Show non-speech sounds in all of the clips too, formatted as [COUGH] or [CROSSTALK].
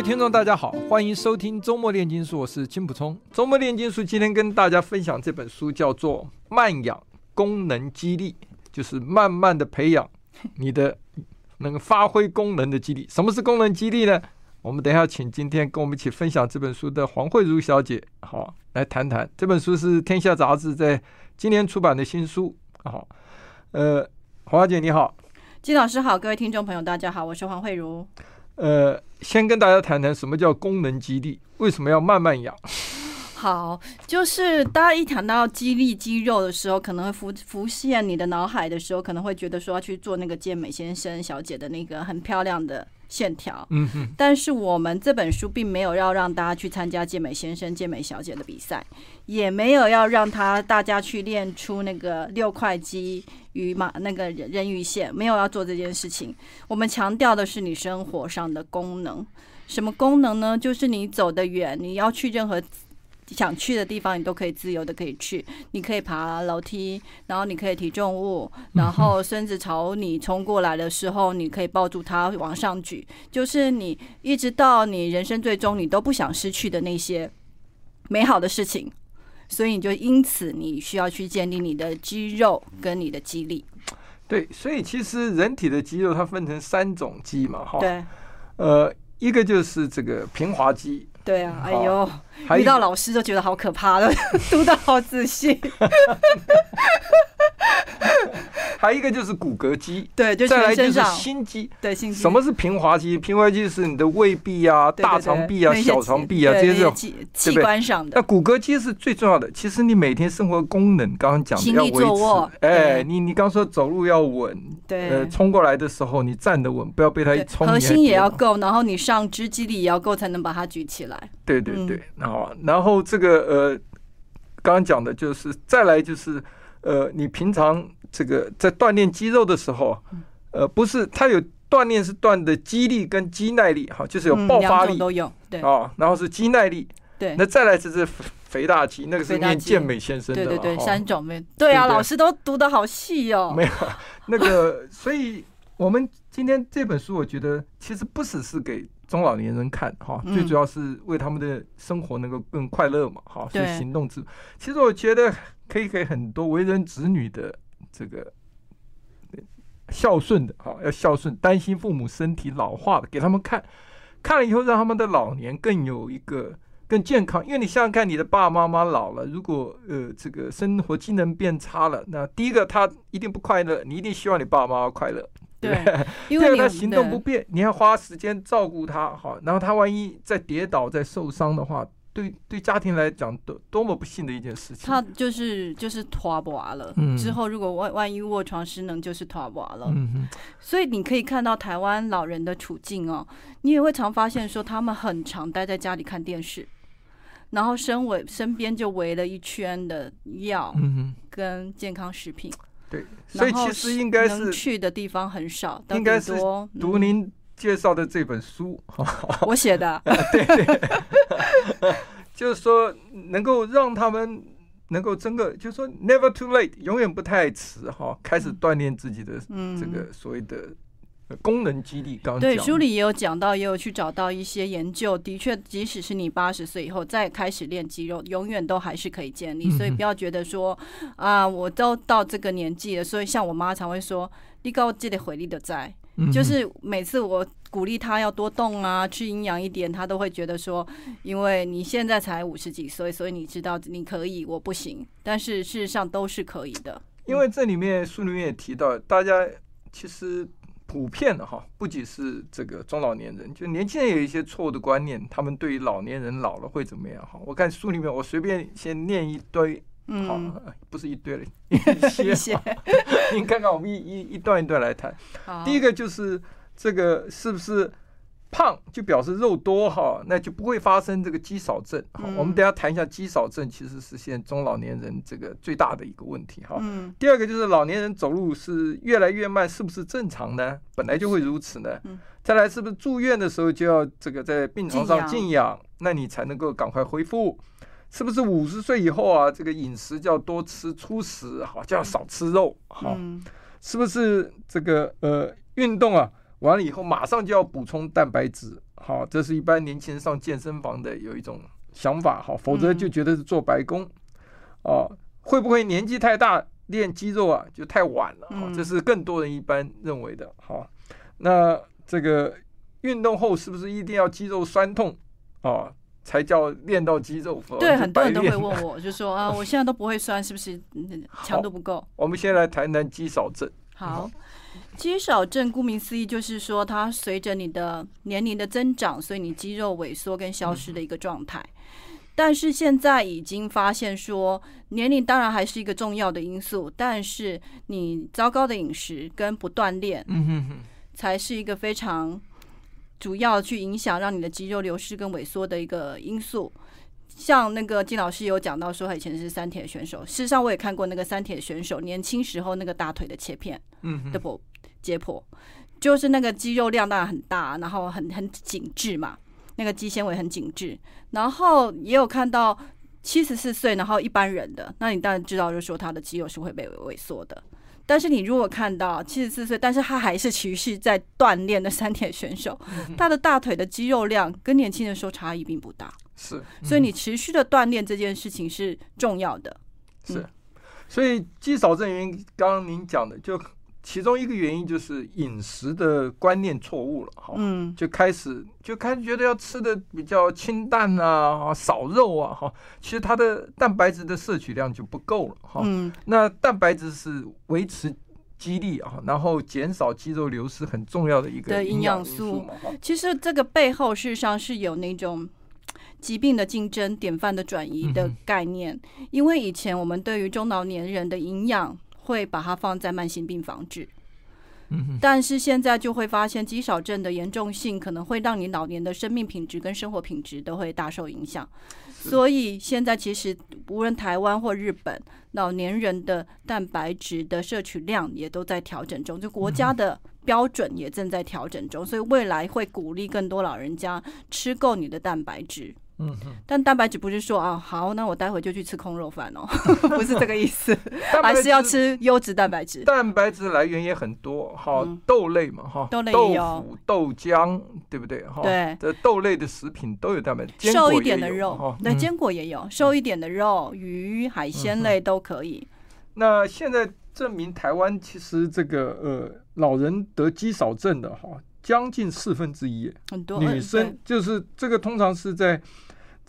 位听众，大家好，欢迎收听周末炼金术，我是金普聪。周末炼金术今天跟大家分享这本书，叫做《慢养功能激励》，就是慢慢的培养你的能发挥功能的肌力。什么是功能激励呢？我们等一下请今天跟我们一起分享这本书的黄慧茹小姐，好来谈谈。这本书是天下杂志在今年出版的新书，好，呃，黄小姐你好，金老师好，各位听众朋友大家好，我是黄慧茹。呃，先跟大家谈谈什么叫功能肌力，为什么要慢慢养？好，就是大家一谈到肌力、肌肉的时候，可能会浮浮现你的脑海的时候，可能会觉得说要去做那个健美先生、小姐的那个很漂亮的线条。嗯哼。但是我们这本书并没有要让大家去参加健美先生、健美小姐的比赛，也没有要让他大家去练出那个六块肌。与马那个人人鱼线没有要做这件事情，我们强调的是你生活上的功能。什么功能呢？就是你走得远，你要去任何想去的地方，你都可以自由的可以去。你可以爬楼梯，然后你可以提重物，然后孙子朝你冲过来的时候，你可以抱住他往上举。就是你一直到你人生最终，你都不想失去的那些美好的事情。所以你就因此你需要去建立你的肌肉跟你的肌力。对，所以其实人体的肌肉它分成三种肌嘛，哈。对。呃，一个就是这个平滑肌。对啊，哎呦，遇到老师都觉得好可怕的，读的 [LAUGHS] 好仔细。[LAUGHS] 还有一个就是骨骼肌，对，就再来就是心肌，对，心肌。什么是平滑肌？平滑肌是你的胃壁啊、大肠壁啊、小肠壁啊这些这种器官上的。那骨骼肌是最重要的。其实你每天生活功能，刚刚讲的要维持。哎，你你刚说走路要稳，对，呃，冲过来的时候你站得稳，不要被它一冲。核心也要够，然后你上肢肌力也要够，才能把它举起来。对对对，然后然后这个呃，刚刚讲的就是再来就是呃，你平常。这个在锻炼肌肉的时候，呃，不是它有锻炼是锻的肌力跟肌耐力，哈，就是有爆发力。都有，对。啊，然后是肌耐力，对，那再来就是肥大肌，那个是练健美先生的，对对对，三种没，对啊，老师都读的好细哦，[LAUGHS] 没有那个，所以我们今天这本书，我觉得其实不只是给中老年人看，哈，最主要是为他们的生活能够更快乐嘛，哈，是行动之，其实我觉得可以给很多为人子女的。这个孝顺的哈，要孝顺，担心父母身体老化的，给他们看，看了以后，让他们的老年更有一个更健康。因为你想想看，你的爸爸妈妈老了，如果呃这个生活机能变差了，那第一个他一定不快乐，你一定希望你爸爸妈妈快乐，对，对，[LAUGHS] 因为他行动不便，你要花时间照顾他，好，然后他万一再跌倒再受伤的话。对对，家庭来讲，多多么不幸的一件事情。他就是就是拖不完了。嗯。之后如果万万一卧床失能，就是拖不完了。嗯。所以你可以看到台湾老人的处境哦，你也会常发现说，他们很常待在家里看电视，然后身围身边就围了一圈的药，跟健康食品。对。所以其实应该是去的地方很少，应该是读您介绍的这本书，[LAUGHS] 我写的，[LAUGHS] 对。对，[LAUGHS] 就是说能够让他们能够真的，就是说 never too late，永远不太迟哈，开始锻炼自己的这个所谓的功能基地。刚对书里也有讲到，也有去找到一些研究，的确，即使是你八十岁以后再开始练肌肉，永远都还是可以建立。所以不要觉得说啊，我都到这个年纪了，所以像我妈常会说，你高记得回力的在。就是每次我鼓励她要多动啊，吃营养一点，她都会觉得说，因为你现在才五十几岁，所以你知道你可以，我不行。但是事实上都是可以的。因为这里面书里面也提到，大家其实普遍的哈，不仅是这个中老年人，就年轻人有一些错误的观念，他们对于老年人老了会怎么样哈？我看书里面，我随便先念一堆，好，不是一堆了，[LAUGHS] 一些，你看看我们一一一段一段来谈。第一个就是这个是不是？胖就表示肉多哈，那就不会发生这个肌少症。好，我们等下谈一下肌少症，其实是现在中老年人这个最大的一个问题哈。第二个就是老年人走路是越来越慢，是不是正常呢？本来就会如此呢。再来，是不是住院的时候就要这个在病床上静养，那你才能够赶快恢复？是不是五十岁以后啊，这个饮食就要多吃粗食，好，就要少吃肉，好，是不是这个呃运动啊？完了以后，马上就要补充蛋白质，好，这是一般年轻人上健身房的有一种想法，好，否则就觉得是做白工，哦，会不会年纪太大练肌肉啊就太晚了？好，这是更多人一般认为的，好，那这个运动后是不是一定要肌肉酸痛啊才叫练到肌肉？对，很多人都会问我，就说啊，[LAUGHS] 我现在都不会酸，是不是强度不够？我们先来谈谈肌少症。好。肌少症顾名思义就是说，它随着你的年龄的增长，所以你肌肉萎缩跟消失的一个状态。但是现在已经发现说，年龄当然还是一个重要的因素，但是你糟糕的饮食跟不锻炼，才是一个非常主要去影响让你的肌肉流失跟萎缩的一个因素。像那个金老师有讲到说，他以前是三铁选手，事实上我也看过那个三铁选手年轻时候那个大腿的切片，嗯，的不。解剖就是那个肌肉量当然很大，然后很很紧致嘛，那个肌纤维很紧致。然后也有看到七十四岁，然后一般人的，那你当然知道，就是说他的肌肉是会被萎缩的。但是你如果看到七十四岁，但是他还是持续在锻炼的三铁选手，他的大腿的肌肉量跟年轻的时候差异并不大。是，所以你持续的锻炼这件事情是重要的。是，所以肌少症原因，刚刚您讲的就。其中一个原因就是饮食的观念错误了，哈，嗯，就开始就开始觉得要吃的比较清淡啊，少肉啊，哈，其实它的蛋白质的摄取量就不够了，哈，嗯，那蛋白质是维持肌力啊，然后减少肌肉流失很重要的一个营养素。嘛，其实这个背后事实上是有那种疾病的竞争、典范的转移的概念，因为以前我们对于中老年人的营养。会把它放在慢性病防治，但是现在就会发现肌少症的严重性可能会让你老年的生命品质跟生活品质都会大受影响。所以现在其实无论台湾或日本，老年人的蛋白质的摄取量也都在调整中，就国家的标准也正在调整中，所以未来会鼓励更多老人家吃够你的蛋白质。嗯，但蛋白质不是说啊，好，那我待会就去吃空肉饭哦，[LAUGHS] 不是这个意思，[LAUGHS] 还是要吃优质蛋白质。蛋白质来源也很多，哈，豆类嘛，哈，豆类也有，豆浆，对不对？哈，对，这豆类的食品都有蛋白质，瘦一点的肉，对，坚果也有，瘦一点的肉，鱼、海鲜类都可以。那现在证明台湾其实这个呃，老人得肌少症的哈，将近四分之一，很多女生就是这个通常是在。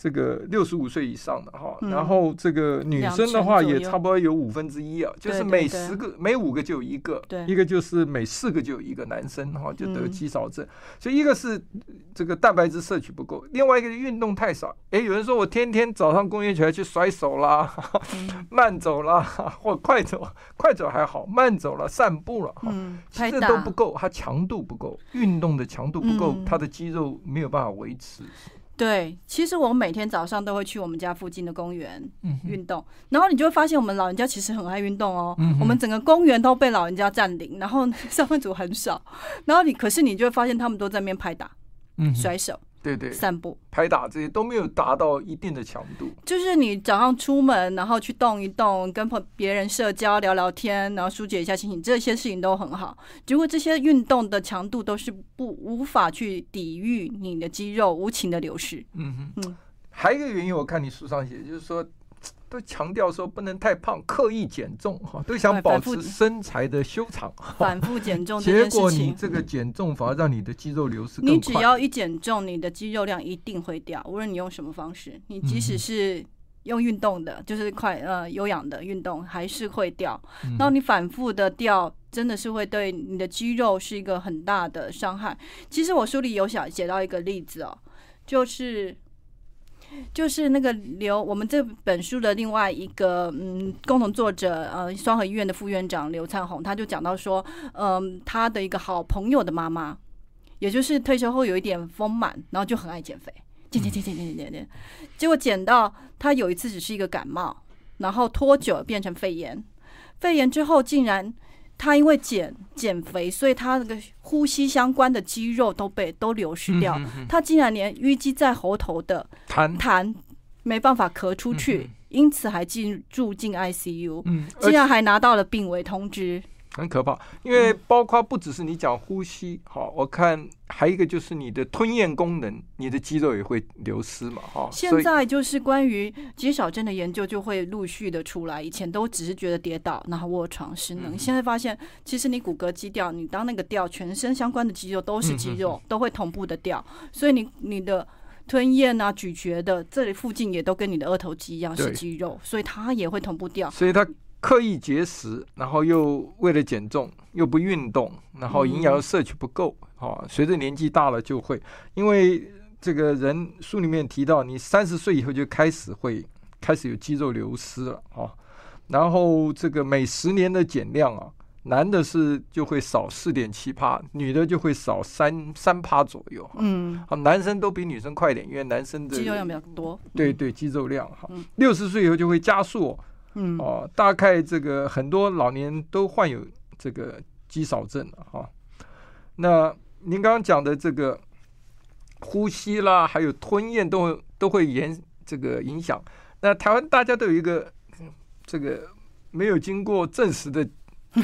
这个六十五岁以上的哈，然后这个女生的话也差不多有五分之一啊，就是每十个每五个就有一个，一个就是每四个就有一个男生哈就得肌少症，所以一个是这个蛋白质摄取不够，另外一个是运动太少。哎，有人说我天天早上公园起来去甩手啦，慢走啦，或快走，快走还好，慢走了散步了哈，其实都不够，它强度不够，运动的强度不够，它的肌肉没有办法维持。对，其实我每天早上都会去我们家附近的公园运动，然后你就会发现我们老人家其实很爱运动哦。我们整个公园都被老人家占领，然后 [LAUGHS] 上班族很少，然后你可是你就会发现他们都在那边拍打、甩手。对对，散步、拍打这些都没有达到一定的强度。就是你早上出门，然后去动一动，跟朋别人社交、聊聊天，然后疏解一下心情，这些事情都很好。结果这些运动的强度都是不无法去抵御你的肌肉无情的流失。嗯哼，嗯，还有一个原因，我看你书上写，就是说。都强调说不能太胖，刻意减重哈，都想保持身材的修长，反复减重。结果你这个减重反而让你的肌肉流失。你只要一减重，你的肌肉量一定会掉，无论你用什么方式，你即使是用运动的，就是快呃有氧的运动，还是会掉。然后你反复的掉，真的是会对你的肌肉是一个很大的伤害。其实我书里有想写到一个例子哦，就是。就是那个刘，我们这本书的另外一个嗯共同作者呃双和医院的副院长刘灿红，他就讲到说，嗯，他的一个好朋友的妈妈，也就是退休后有一点丰满，然后就很爱减肥，减减减减减减减，结果减到他有一次只是一个感冒，然后拖久变成肺炎，肺炎之后竟然。他因为减减肥，所以他那个呼吸相关的肌肉都被都流失掉。嗯、哼哼，他竟然连淤积在喉头的痰痰没办法咳出去，嗯、因此还进住进 ICU，嗯、竟然还拿到了病危通知。很可怕，因为包括不只是你讲呼吸，好，我看还有一个就是你的吞咽功能，你的肌肉也会流失嘛，哈。现在就是关于肌少症的研究就会陆续的出来，以前都只是觉得跌倒然后卧床失能，现在发现其实你骨骼肌掉，你当那个掉，全身相关的肌肉都是肌肉，都会同步的掉，所以你你的吞咽啊、咀嚼的这里附近也都跟你的二头肌一样是肌肉，所以它也会同步掉，所以它。刻意节食，然后又为了减重，又不运动，然后营养摄取不够，哦，随着年纪大了就会，因为这个人书里面提到，你三十岁以后就开始会开始有肌肉流失了，啊，然后这个每十年的减量啊，男的是就会少四点七趴，女的就会少三三趴左右，嗯，好，男生都比女生快一点，因为男生的肌肉量比较多，对对，肌肉量哈，六十岁以后就会加速。嗯哦，大概这个很多老年都患有这个肌少症了哈。那您刚刚讲的这个呼吸啦，还有吞咽都都会延这个影响。那台湾大家都有一个这个没有经过证实的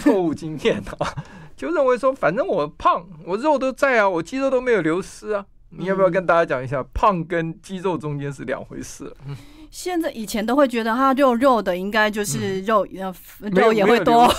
错误经验啊，[LAUGHS] 就认为说反正我胖，我肉都在啊，我肌肉都没有流失啊。你要不要跟大家讲一下，胖跟肌肉中间是两回事？嗯。现在以前都会觉得它肉肉的应该就是肉，呃，肉也会多，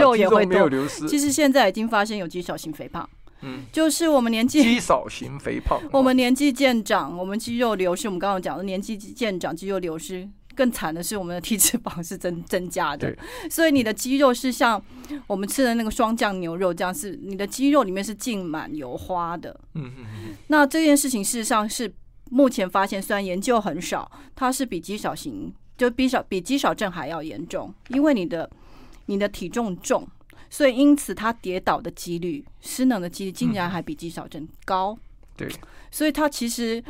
肉也会多。[LAUGHS] 其实现在已经发现有肌少型肥胖，嗯，就是我们年纪肌少型肥胖，[LAUGHS] 我们年纪渐长，我们肌肉流失。我们刚刚讲的年纪渐长，肌肉流失更惨的是我们的体脂肪是增增加的，所以你的肌肉是像我们吃的那个霜酱牛肉这样，是你的肌肉里面是浸满油花的。嗯嗯嗯。那这件事情事实上是。目前发现，虽然研究很少，它是比肌少型就比少比肌少症还要严重，因为你的你的体重重，所以因此它跌倒的几率、失能的几率竟然还比肌少症高。嗯、对，所以它其实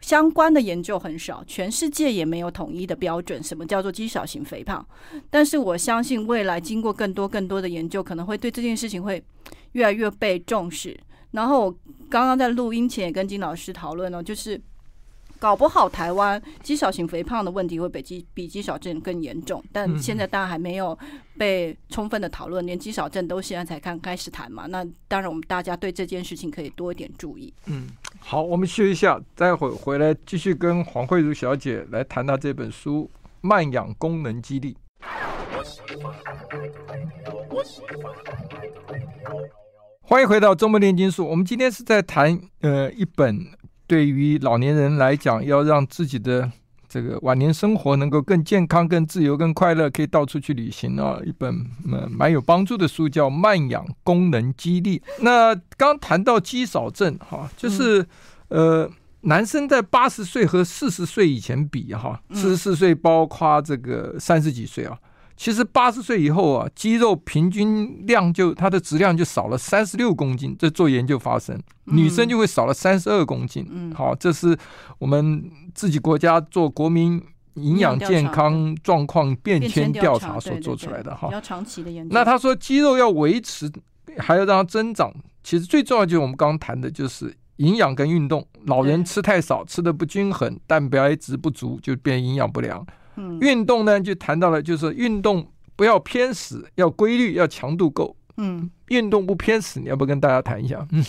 相关的研究很少，全世界也没有统一的标准，什么叫做肌少型肥胖？但是我相信未来经过更多更多的研究，可能会对这件事情会越来越被重视。然后我刚刚在录音前也跟金老师讨论了，就是搞不好台湾肌少型肥胖的问题会比肌比肌少症更严重，但现在大家还没有被充分的讨论，连肌少症都现在才刚开始谈嘛。那当然我们大家对这件事情可以多一点注意。嗯，好，我们休息一下，待会回来继续跟黄慧茹小姐来谈她这本书《慢养功能肌力》。欢迎回到周末炼金术。我们今天是在谈呃一本对于老年人来讲，要让自己的这个晚年生活能够更健康、更自由、更快乐，可以到处去旅行啊，一本呃蛮有帮助的书，叫《慢养功能肌力》。那刚谈到肌少症哈，就是呃男生在八十岁和四十岁以前比哈，四十四岁包括这个三十几岁啊。其实八十岁以后啊，肌肉平均量就它的质量就少了三十六公斤，这做研究发生，女生就会少了三十二公斤。嗯，好，这是我们自己国家做国民营养健康状况变迁调查所做出来的哈。比较长期的研究。那他说肌肉要维持，还要让它增长，其实最重要就是我们刚刚谈的就是营养跟运动。老人吃太少，吃的不均衡，蛋白质不足，就变营养不良。运动呢，就谈到了，就是运动不要偏食，要规律，要强度够。嗯，运动不偏食，你要不跟大家谈一下？嗯，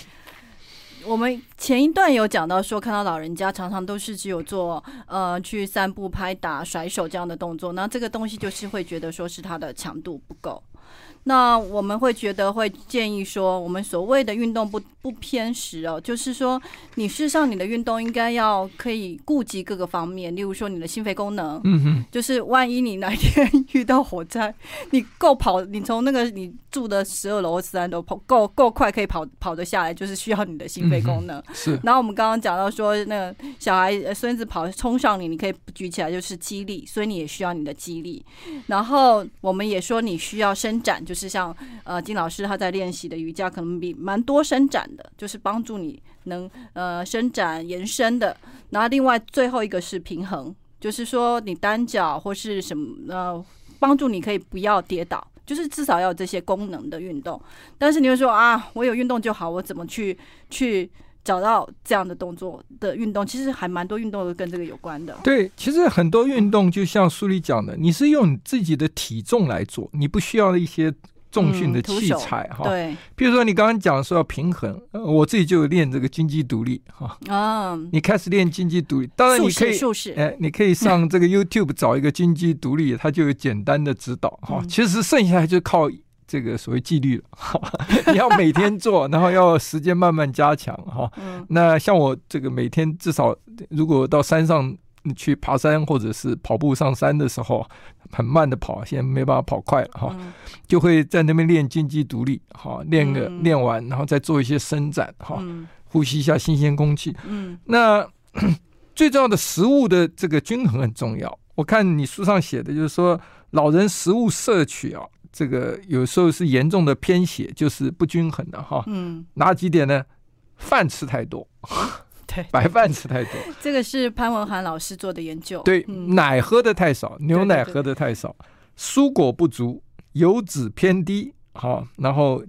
我们前一段有讲到说，看到老人家常常都是只有做呃去散步、拍打、甩手这样的动作，那这个东西就是会觉得说是他的强度不够。那我们会觉得会建议说，我们所谓的运动不不偏食哦，就是说你事实上你的运动应该要可以顾及各个方面，例如说你的心肺功能，嗯哼，就是万一你哪一天遇到火灾，你够跑，你从那个你住的十二楼或十三楼跑够够快可以跑跑得下来，就是需要你的心肺功能。是。然后我们刚刚讲到说，那个小孩孙子跑冲上你，你可以举起来就是肌力，所以你也需要你的肌力。然后我们也说你需要伸展。就是像呃金老师他在练习的瑜伽，可能比蛮多伸展的，就是帮助你能呃伸展延伸的。然后另外最后一个是平衡，就是说你单脚或是什么呃帮助你可以不要跌倒，就是至少要有这些功能的运动。但是你会说啊，我有运动就好，我怎么去去？找到这样的动作的运动，其实还蛮多运动都跟这个有关的。对，其实很多运动就像书里讲的，你是用你自己的体重来做，你不需要一些重训的器材哈、嗯。对，比如说你刚刚讲说要平衡，我自己就练这个金鸡独立哈。啊、嗯，你开始练金鸡独立，当然你可以，哎，你可以上这个 YouTube 找一个金鸡独立，它就有简单的指导哈。其实剩下来就靠。这个所谓纪律了，[LAUGHS] 你要每天做，然后要时间慢慢加强哈。[LAUGHS] 那像我这个每天至少，如果到山上去爬山或者是跑步上山的时候，很慢的跑，现在没办法跑快了哈，就会在那边练金鸡独立哈，练个练完，然后再做一些伸展哈，呼吸一下新鲜空气。那 [CLEARS THROAT] 最重要的食物的这个均衡很重要。我看你书上写的就是说，老人食物摄取啊。这个有时候是严重的偏斜，就是不均衡的哈。嗯，哪几点呢？饭吃太多，[LAUGHS] 对，白饭吃太多。[LAUGHS] 这个是潘文涵老师做的研究。对，嗯、奶喝的太少，牛奶喝的太少，对对对，蔬果不足，油脂偏低，好，然后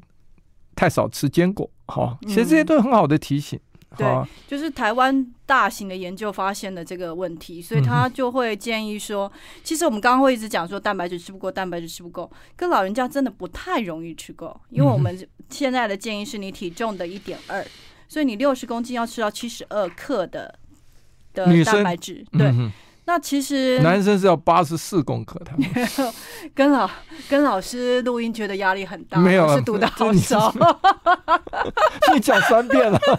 太少吃坚果，好，其实这些都是很好的提醒。嗯对，就是台湾大型的研究发现的这个问题，所以他就会建议说，其实我们刚刚会一直讲说蛋白质吃不够，蛋白质吃不够，跟老人家真的不太容易吃够，因为我们现在的建议是你体重的一点二，所以你六十公斤要吃到七十二克的的蛋白质，对。那其实男生是要八十四公克，他 [LAUGHS] 们跟老跟老师录音觉得压力很大，没有是读的好少，[LAUGHS] 你讲三遍了。[LAUGHS]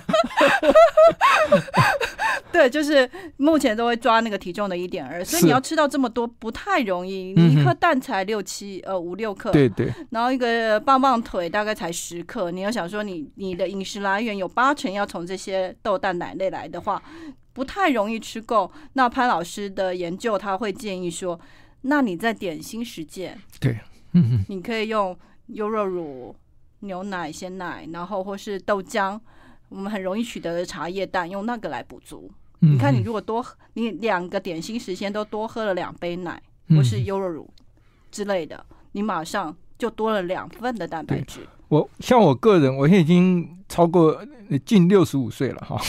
对，就是目前都会抓那个体重的一点二，所以你要吃到这么多不太容易。你一颗蛋才六七呃五六克，对对，然后一个棒棒腿大概才十克。你要想说你你的饮食来源有八成要从这些豆蛋奶类来的话。不太容易吃够，那潘老师的研究他会建议说，那你在点心时间，对，[LAUGHS] 你可以用优酪乳、牛奶、鲜奶，然后或是豆浆，我们很容易取得的茶叶蛋，用那个来补足。你看，你如果多，你两个点心时间都多喝了两杯奶，或是优酪乳之类的，你马上就多了两份的蛋白质。我像我个人，我现在已经超过近六十五岁了哈，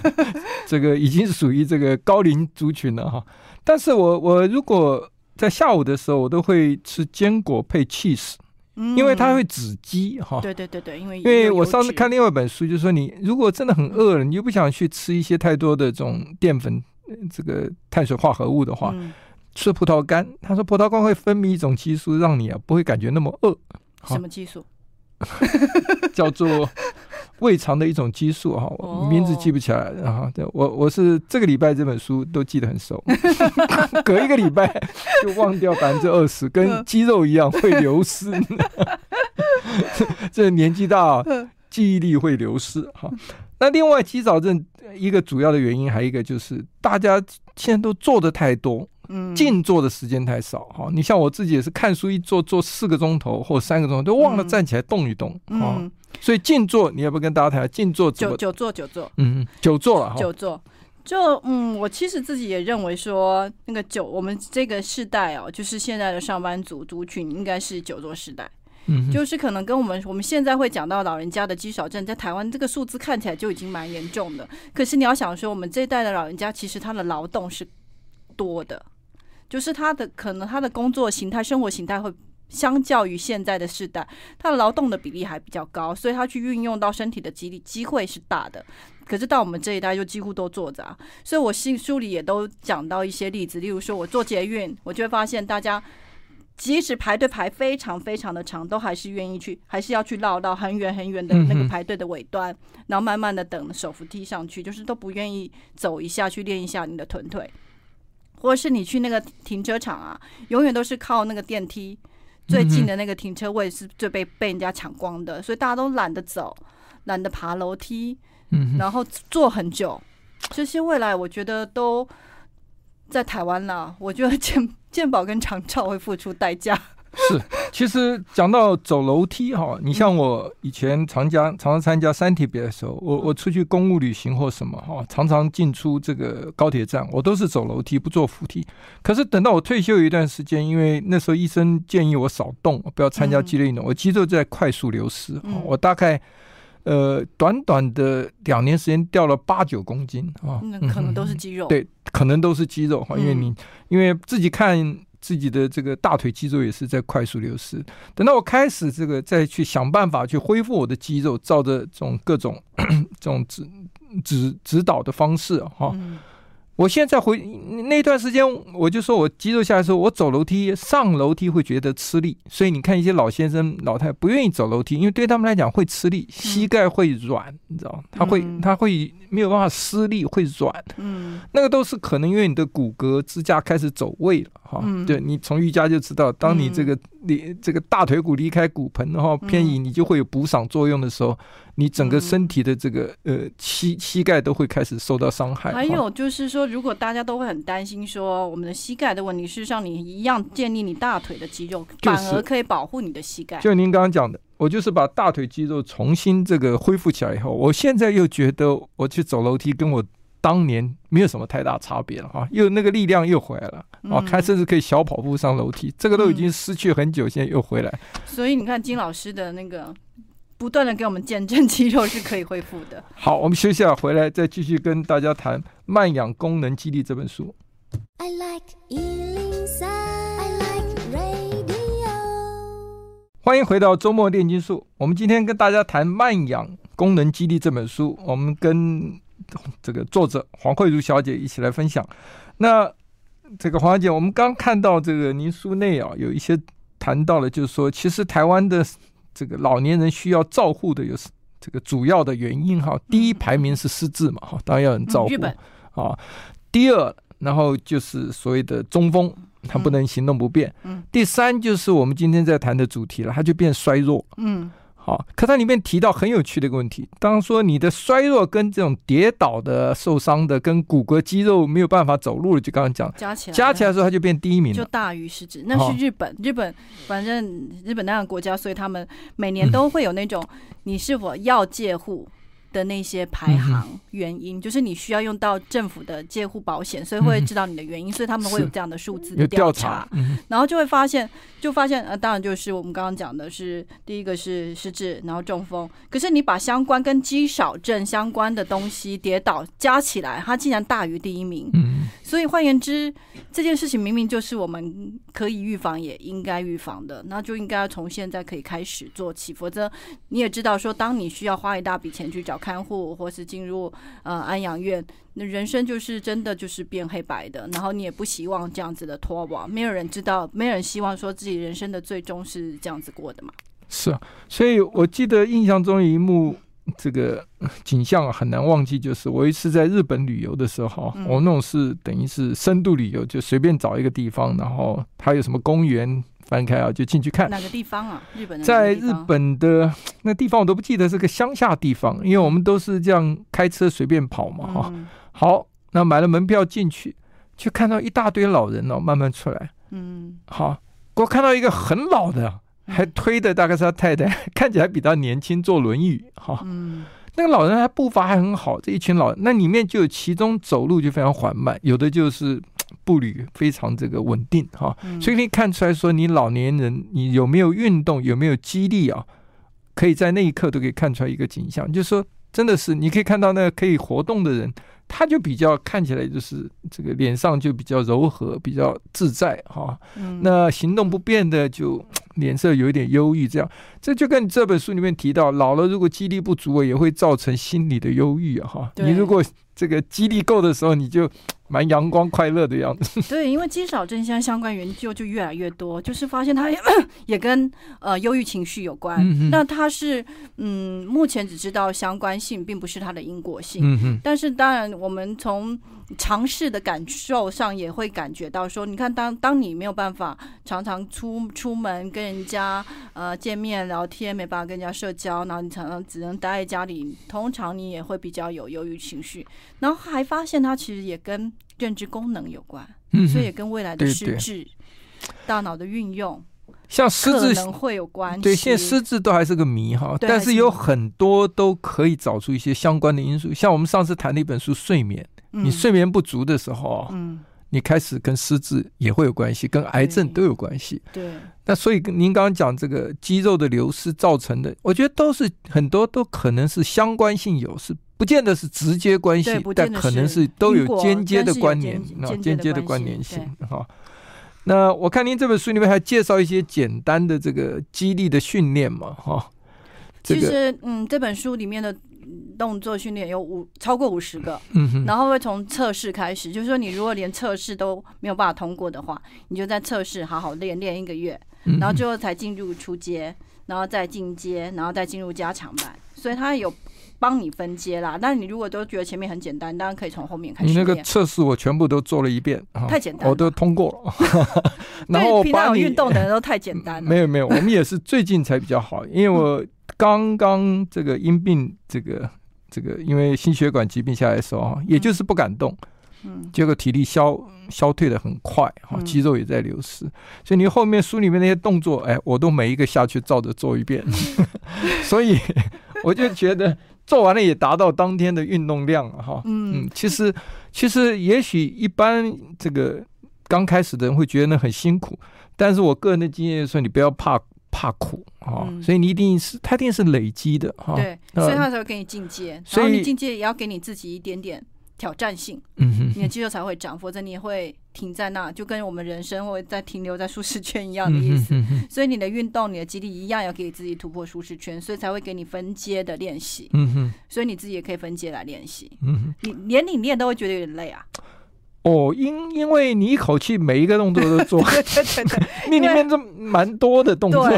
[LAUGHS] 这个已经属于这个高龄族群了哈。但是我我如果在下午的时候，我都会吃坚果配 cheese，因为它会止饥哈。对对对对，因为因为我上次看另外一本书，就是说你如果真的很饿了，你又不想去吃一些太多的这种淀粉这个碳水化合物的话，吃葡萄干。他说葡萄干会分泌一种激素，让你啊不会感觉那么饿。什么激素？[LAUGHS] 叫做胃肠的一种激素哈，我名字记不起来了哈。对，我我是这个礼拜这本书都记得很熟，[LAUGHS] 隔一个礼拜就忘掉百分之二十，跟肌肉一样会流失。[LAUGHS] 这年纪大，记忆力会流失哈。那另外，肌少症一个主要的原因，还有一个就是大家现在都做的太多。嗯，静坐的时间太少哈。你像我自己也是看书一坐坐四个钟头或三个钟头，都忘了站起来动一动啊。所以静坐，你要不要跟大家谈静坐？久久坐久坐，嗯，久坐了哈。久坐，就嗯，我其实自己也认为说，那个久，我们这个世代哦，就是现在的上班族族群应该是久坐时代。嗯，就是可能跟我们我们现在会讲到老人家的肌少症，在台湾这个数字看起来就已经蛮严重的。可是你要想说，我们这一代的老人家，其实他的劳动是多的。就是他的可能他的工作形态、生活形态会相较于现在的世代，他的劳动的比例还比较高，所以他去运用到身体的机力机会是大的。可是到我们这一代就几乎都坐着啊，所以我新书里也都讲到一些例子，例如说我做捷运，我就会发现大家即使排队排非常非常的长，都还是愿意去，还是要去绕到很远很远的那个排队的尾端，然后慢慢的等手扶梯上去，就是都不愿意走一下去练一下你的臀腿，或者是你去那个停车场啊，永远都是靠那个电梯最近的那个停车位是最被被人家抢光的，所以大家都懒得走，懒得爬楼梯。嗯，然后坐很久，这些未来我觉得都在台湾啦。我觉得健健保跟长照会付出代价。[LAUGHS] 是，其实讲到走楼梯哈，你像我以前常加常常参加三铁别的时候，我我出去公务旅行或什么哈，常常进出这个高铁站，我都是走楼梯不坐扶梯。可是等到我退休一段时间，因为那时候医生建议我少动，不要参加激烈运动，我肌肉在快速流失，我大概。呃，短短的两年时间掉了八九公斤啊，那可能都是肌肉。对，可能都是肌肉哈，因为你因为自己看自己的这个大腿肌肉也是在快速流失。等到我开始这个再去想办法去恢复我的肌肉，照着这种各种 [CLEARS THROAT] 这种指指指导的方式哈。我现在回那段时间，我就说我肌肉下来的时候，我走楼梯上楼梯会觉得吃力，所以你看一些老先生老太太不愿意走楼梯，因为对他们来讲会吃力，膝盖会软，你知道，他会他会没有办法施力，会软，嗯，那个都是可能因为你的骨骼支架开始走位了哈，对，你从瑜伽就知道，当你这个离这个大腿骨离开骨盆的话偏移，你就会有补偿作用的时候。你整个身体的这个呃膝膝盖都会开始受到伤害。还有就是说，如果大家都会很担心说我们的膝盖的问题，事实上你一样建立你大腿的肌肉，反而可以保护你的膝盖。就您刚刚讲的，我就是把大腿肌肉重新这个恢复起来以后，我现在又觉得我去走楼梯跟我当年没有什么太大差别了啊，又那个力量又回来了啊，开甚至可以小跑步上楼梯，这个都已经失去很久，现在又回来。所以你看金老师的那个。不断的给我们见证肌肉是可以恢复的。好，我们休息下回来再继续跟大家谈《慢养功能肌力》这本书。I like 103, I like radio。欢迎回到周末炼金术。我们今天跟大家谈《慢养功能肌力》这本书，我们跟这个作者黄慧如小姐一起来分享。那这个黄小姐，我们刚看到这个您书内啊，有一些谈到了，就是说，其实台湾的。这个老年人需要照护的有这个主要的原因哈，第一排名是失智嘛哈，当然要人照顾啊。第二，然后就是所谓的中风，他不能行动不便。第三就是我们今天在谈的主题了，他就变衰弱。嗯。好，可它里面提到很有趣的一个问题，当说你的衰弱跟这种跌倒的、受伤的、跟骨骼肌肉没有办法走路了，就刚刚讲加起来，加起来的时候，它就变第一名，就大于失职。那是日本，日本反正日本那样的国家，所以他们每年都会有那种你是否要介护。的那些排行原因，就是你需要用到政府的介护保险，所以会知道你的原因，所以他们会有这样的数字的调查，然后就会发现，就发现呃，当然就是我们刚刚讲的是第一个是失智，然后中风，可是你把相关跟肌少症相关的东西跌倒加起来，它竟然大于第一名，所以换言之，这件事情明明就是我们可以预防也应该预防的，那就应该要从现在可以开始做起，否则你也知道说，当你需要花一大笔钱去找。看护或是进入呃安养院，那人生就是真的就是变黑白的。然后你也不希望这样子的拖网，没有人知道，没有人希望说自己人生的最终是这样子过的嘛。是啊，所以我记得印象中有一幕这个景象很难忘记，就是我一次在日本旅游的时候，嗯、我那种是等于是深度旅游，就随便找一个地方，然后它有什么公园。翻开啊，就进去看。哪个地方啊？日本的在日本的 [SNIFFS] 那地方我都不记得，是个乡下地方，因为我们都是这样开车随便跑嘛，哈、嗯。好，那买了门票进去，就看到一大堆老人哦，慢慢出来。嗯。好，我看到一个很老的，还推的大概是他太太，嗯、[LAUGHS] 看起来比他年轻，坐轮椅。哈。嗯。那个老人还步伐还很好，这一群老人，那里面就有其中走路就非常缓慢，有的就是。步履非常这个稳定哈，所以可以看出来说，你老年人你有没有运动，有没有肌力啊？可以在那一刻都可以看出来一个景象，就是说，真的是你可以看到那个可以活动的人，他就比较看起来就是这个脸上就比较柔和，比较自在哈。那行动不便的就脸色有一点忧郁，这样，这就跟这本书里面提到，老了如果肌力不足，也会造成心理的忧郁啊，哈，你如果这个肌力够的时候，你就。蛮阳光快乐的样子。[LAUGHS] 对，因为肌少症现在相关研究就越来越多，就是发现它也，[COUGHS] 也跟呃忧郁情绪有关。嗯。那它是嗯，目前只知道相关性，并不是它的因果性。嗯哼。但是当然，我们从尝试的感受上也会感觉到说，你看当当你没有办法常常出出门跟人家呃见面聊天，没办法跟人家社交，然后你常常只能待在家里，通常你也会比较有忧郁情绪。然后还发现它其实也跟认知功能有关，嗯、所以也跟未来的失智、大脑的运用，像失智可能会有关系。对，现在失智都还是个谜哈，但是有很多都可以找出一些相关的因素。像我们上次谈的一本书《睡眠》。你睡眠不足的时候，嗯，你开始跟失智也会有关系，跟癌症都有关系。对，那所以您刚刚讲这个肌肉的流失造成的，我觉得都是很多都可能是相关性有，是不见得是直接关系，但可能是都有间接的关联那，间接的关联性哈。那我看您这本书里面还介绍一些简单的这个激励的训练嘛，哈。其实，嗯，这本书里面的。动作训练有五超过五十个，然后会从测试开始，就是说你如果连测试都没有办法通过的话，你就在测试好好练练一个月，然后最后才进入初阶，然后再进阶，然后再进入加强版，所以它有帮你分阶啦。但是你如果都觉得前面很简单，当然可以从后面开始。你那个测试我全部都做了一遍，太简单，我都通过了。[LAUGHS] 然后平常有运动的人都太简单了。[LAUGHS] 没有没有，我们也是最近才比较好，因为我刚刚这个因病这个。这个因为心血管疾病下来的时候，也就是不敢动，嗯，结果体力消消退的很快，哈，肌肉也在流失，所以你后面书里面那些动作，哎，我都每一个下去照着做一遍，[LAUGHS] 所以我就觉得做完了也达到当天的运动量了，哈，嗯，其实其实也许一般这个刚开始的人会觉得那很辛苦，但是我个人的经验说，你不要怕。怕苦啊，嗯、所以你一定是，他一定是累积的哈。对，所以他才会给你进阶，所以然后你进阶也要给你自己一点点挑战性，嗯哼，你的肌肉才会长，否则你也会停在那，就跟我们人生会在停留在舒适圈一样的意思。嗯、哼所以你的运动、你的肌力一样要给自己突破舒适圈，所以才会给你分阶的练习。嗯哼，所以你自己也可以分阶来练习。嗯哼，你连你练都会觉得有点累啊。哦，因因为你一口气每一个动作都 [LAUGHS] 做，对对对对，[LAUGHS] 你里面这蛮多的动作，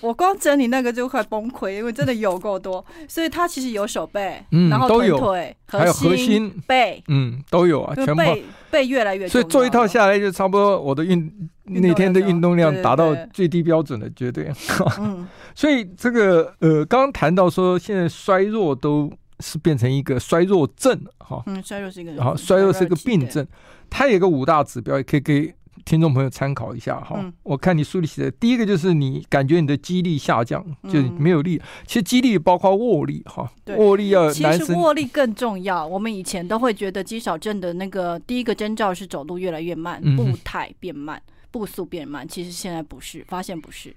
我光整理那个就快崩溃，因为真的有够多，所以它其实有手背，嗯，然后都有腿，还有核心背，嗯，都有啊，全部。背背越来越，所以做一套下来就差不多，我的运那天的运动量达到最低标准的绝对，嗯，[LAUGHS] 所以这个呃，刚刚谈到说现在衰弱都。是变成一个衰弱症，哈，嗯，衰弱是一个，好，衰弱是一个病症，它有个五大指标，也可以给听众朋友参考一下，哈。我看你书里写的，第一个就是你感觉你的肌力下降，就没有力。其实肌力包括握力，哈，握力要，其实握力更重要。我们以前都会觉得肌少症的那个第一个征兆是走路越来越慢，步态变慢，步速变慢。其实现在不是，发现不是。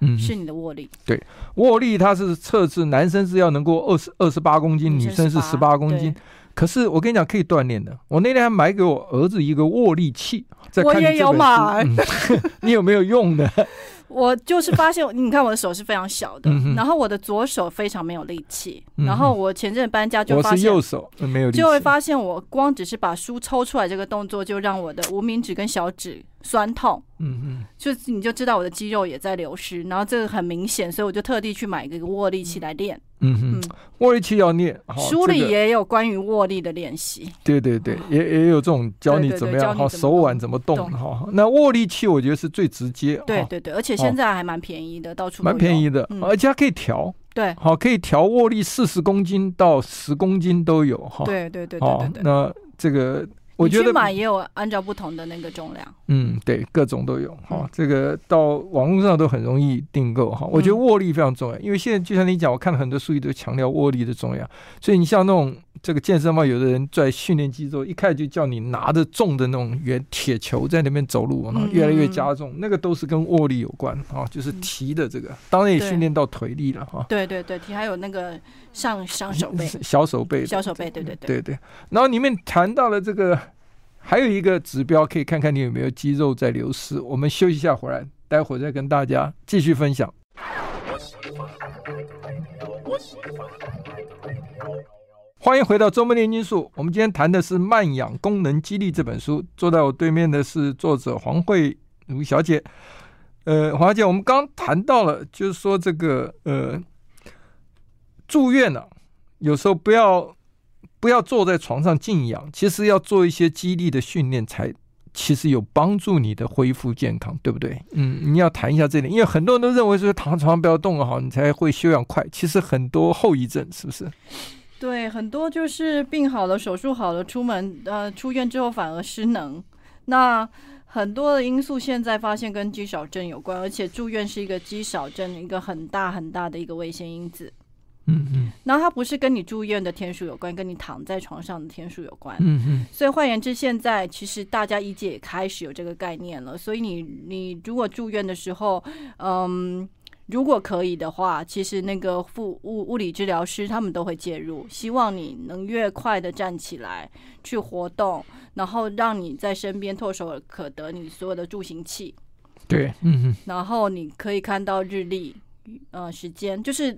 嗯，是你的握力。对，握力它是测试男生是要能够二十二十八公斤，女生是十八公斤。可是我跟你讲，可以锻炼的。我那天还买给我儿子一个握力器，我也有买。[LAUGHS] 你有没有用的？[LAUGHS] 我就是发现，你看我的手是非常小的，然后我的左手非常没有力气。然后我前阵搬家就发现，我是右手没有力气，就会发现我光只是把书抽出来这个动作，就让我的无名指跟小指酸痛。嗯嗯，就你就知道我的肌肉也在流失，然后这个很明显，所以我就特地去买一个握力器来练。嗯哼，握力器要练，书里也有关于握力的练习。对对对，也也有这种教你怎么样，哈，手腕怎么动，哈。那握力器我觉得是最直接。对对对，而且现在还蛮便宜的，到处蛮便宜的，而且它可以调。对，好，可以调握力，四十公斤到十公斤都有，哈。对对对对。那这个。我觉得买也有按照不同的那个重量，嗯，对，各种都有哈。这个到网络上都很容易订购哈。我觉得握力非常重要，因为现在就像你讲，我看了很多数据都强调握力的重要。所以你像那种这个健身房，有的人在训练肌肉，一开始就叫你拿着重的那种圆铁球在那边走路，然后越来越加重，那个都是跟握力有关啊，就是提的这个，当然也训练到腿力了哈。对对对，提还有那个上上手背、小手背、小手背，对对对对对。然后里面谈到了这个。还有一个指标，可以看看你有没有肌肉在流失。我们休息一下，回来待会儿再跟大家继续分享。欢迎回到周末炼金术。我们今天谈的是《慢养功能激励》这本书。坐在我对面的是作者黄慧如小姐。呃，黄小姐，我们刚谈到了，就是说这个呃住院呢、有时候不要不要坐在床上静养，其实要做一些肌力的训练，才其实有帮助你的恢复健康，对不对？嗯，你要谈一下这点，因为很多人都认为说躺床上不要动好，你才会休养快，其实很多后遗症，是不是？对，很多就是病好了，手术好了，出门呃出院之后反而失能。那很多的因素现在发现跟肌少症有关，而且住院是一个肌少症一个很大很大的一个危险因子。嗯嗯。然后它不是跟你住院的天数有关，跟你躺在床上的天数有关。嗯嗯。所以换言之，现在其实大家医界也开始有这个概念了。所以你你如果住院的时候，嗯。如果可以的话，其实那个物物物理治疗师他们都会介入，希望你能越快的站起来去活动，然后让你在身边唾手可得你所有的助行器。对，嗯嗯。然后你可以看到日历，呃，时间就是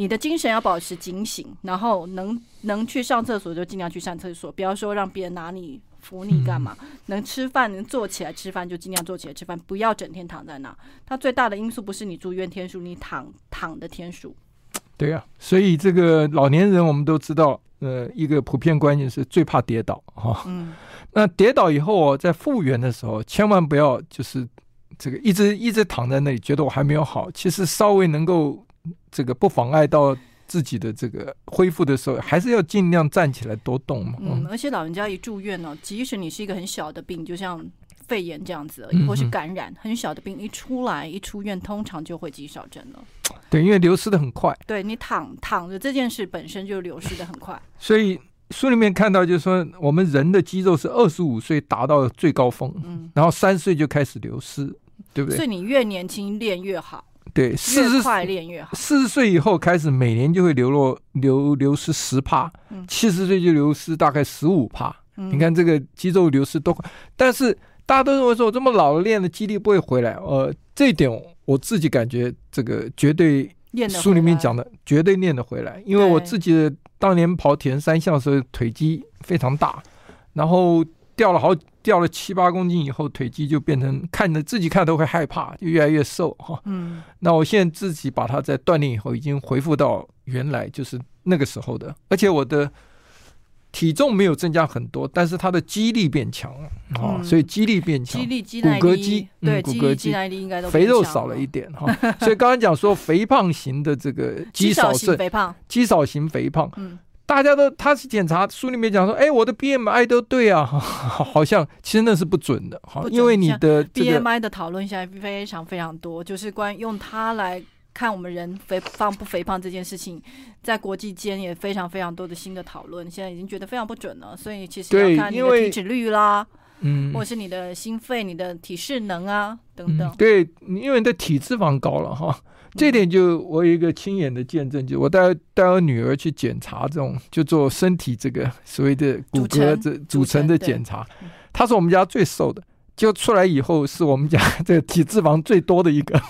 你的精神要保持警醒，然后能能去上厕所就尽量去上厕所，不要说让别人拿你。扶你干嘛？能吃饭，能坐起来吃饭就尽量坐起来吃饭，不要整天躺在那。它最大的因素不是你住院天数，你躺躺的天数。对啊，所以这个老年人我们都知道，呃，一个普遍观念是最怕跌倒哈。嗯。那跌倒以后在复原的时候，千万不要就是这个一直一直躺在那里，觉得我还没有好。其实稍微能够这个不妨碍到。自己的这个恢复的时候，还是要尽量站起来多动嘛。嗯，而且老人家一住院呢、哦，即使你是一个很小的病，就像肺炎这样子而已，或是感染很小的病，一出来一出院，通常就会肌少症了。对，因为流失的很快。对，你躺躺着这件事本身就流失的很快。所以书里面看到，就是说我们人的肌肉是二十五岁达到最高峰，嗯，然后三岁就开始流失，对不对？所以你越年轻练越好。对，四十快练越好。四十岁以后开始，每年就会流落流流失十帕，七十岁就流失大概十五帕。你看这个肌肉流失多快，但是大家都认为说我这么老了练的肌力不会回来。呃，这一点我自己感觉这个绝对书里面讲的绝对练得回来，因为我自己当年跑铁人三项的时候腿肌非常大，然后。掉了好掉了七八公斤以后，腿肌就变成看着自己看都会害怕，就越来越瘦哈。嗯，那我现在自己把它在锻炼以后，已经恢复到原来就是那个时候的，而且我的体重没有增加很多，但是它的肌力变强了啊，嗯、所以肌力变强，肌力肌骨骼肌对，骨骼肌应该都肥肉少了一点哈。[LAUGHS] 所以刚刚讲说肥胖型的这个肌少症，肥胖，肌少型肥胖，嗯。大家都，他是检查书里面讲说，哎，我的 BMI 都对啊，[LAUGHS] 好像其实那是不准的，好，因为你的 BMI 的讨论现在非常非常多，就是关于用它来看我们人肥胖不肥胖这件事情，在国际间也非常非常多的新的讨论，现在已经觉得非常不准了，所以其实要看你的体脂率啦，嗯，或者是你的心肺、你的体适能啊等等，对，因为你的体脂肪高了哈。这点就我有一个亲眼的见证，就我带带我女儿去检查这种，就做身体这个所谓的骨骼这组成的检查。她是我们家最瘦的，就出来以后是我们家这个体脂肪最多的一个。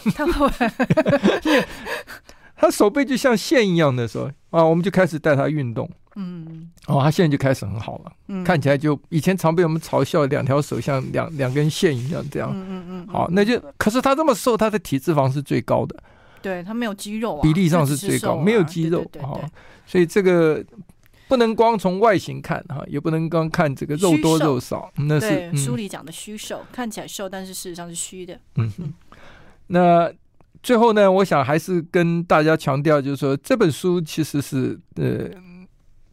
她 [LAUGHS] 手背就像线一样的时候啊，我们就开始带她运动。嗯，哦，她现在就开始很好了。嗯，看起来就以前常被我们嘲笑，两条手像两两根线一样这样。嗯嗯嗯。好，那就可是她这么瘦，她的体脂肪是最高的。对，他没有肌肉啊，比例上是最高，没有肌肉哦，所以这个不能光从外形看哈，也不能光看这个肉多肉少，那是书里讲的虚瘦，看起来瘦，但是事实上是虚的。嗯嗯。那最后呢，我想还是跟大家强调，就是说这本书其实是呃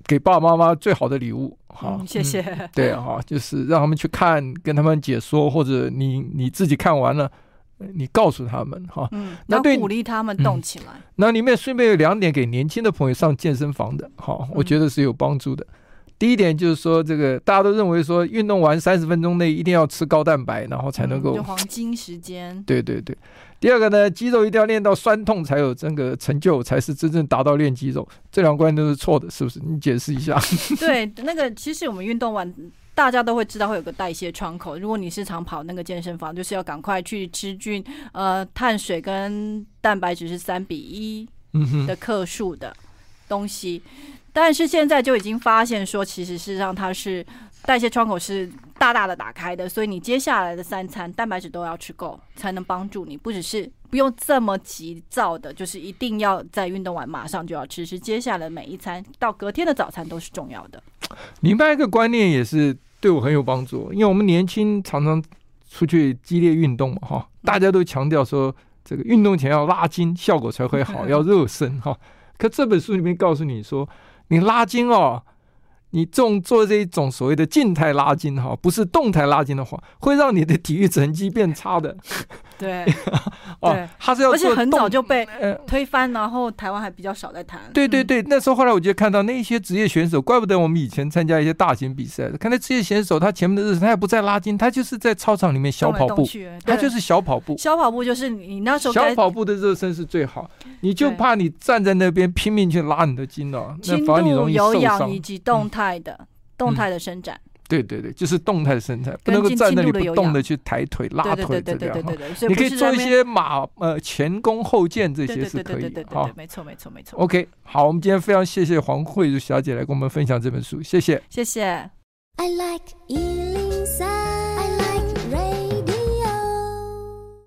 给爸爸妈妈最好的礼物哈。谢谢。对哈，就是让他们去看，跟他们解说，或者你你自己看完了。你告诉他们哈，嗯，那对鼓励他们动起来。嗯、那里面顺便有两点给年轻的朋友上健身房的，哈，我觉得是有帮助的。嗯、第一点就是说，这个大家都认为说，运动完三十分钟内一定要吃高蛋白，然后才能够、黄金时间。对对对。第二个呢，肌肉一定要练到酸痛才有这个成就，才是真正达到练肌肉。这两个观念都是错的，是不是？你解释一下。[LAUGHS] 对，那个其实我们运动完。大家都会知道会有个代谢窗口。如果你是常跑那个健身房，就是要赶快去吃菌呃碳水跟蛋白质是三比一的克数的东西。但是现在就已经发现说，其实事实上它是代谢窗口是大大的打开的，所以你接下来的三餐蛋白质都要吃够，才能帮助你，不只是不用这么急躁的，就是一定要在运动完马上就要吃，是接下来每一餐到隔天的早餐都是重要的。明白一个观念也是。对我很有帮助，因为我们年轻常常出去激烈运动嘛，哈，大家都强调说这个运动前要拉筋，效果才会好，要热身哈。可这本书里面告诉你说，你拉筋哦。你重做这一种所谓的静态拉筋哈，不是动态拉筋的话，会让你的体育成绩变差的。对，[LAUGHS] 哦，他是要而且很早就被推翻，然后台湾还比较少在谈。对对对，那时候后来我就看到那些职业选手，怪不得我们以前参加一些大型比赛，看那职业选手他前面的日子他也不在拉筋，他就是在操场里面小跑步，他就是小跑步。小跑步就是你那时候小跑步的热身是最好，你就怕你站在那边拼命去拉你的筋哦，那反而你容易受伤。有氧以及动态的。动态的伸展，对对对，就是动态的身材，不能够站那里不动的去抬腿、拉腿这样哈。你可以做一些马呃前弓后箭这些是可以的哈。没错没错没错。OK，好，我们今天非常谢谢黄慧茹小姐来跟我们分享这本书，谢谢，谢谢。I like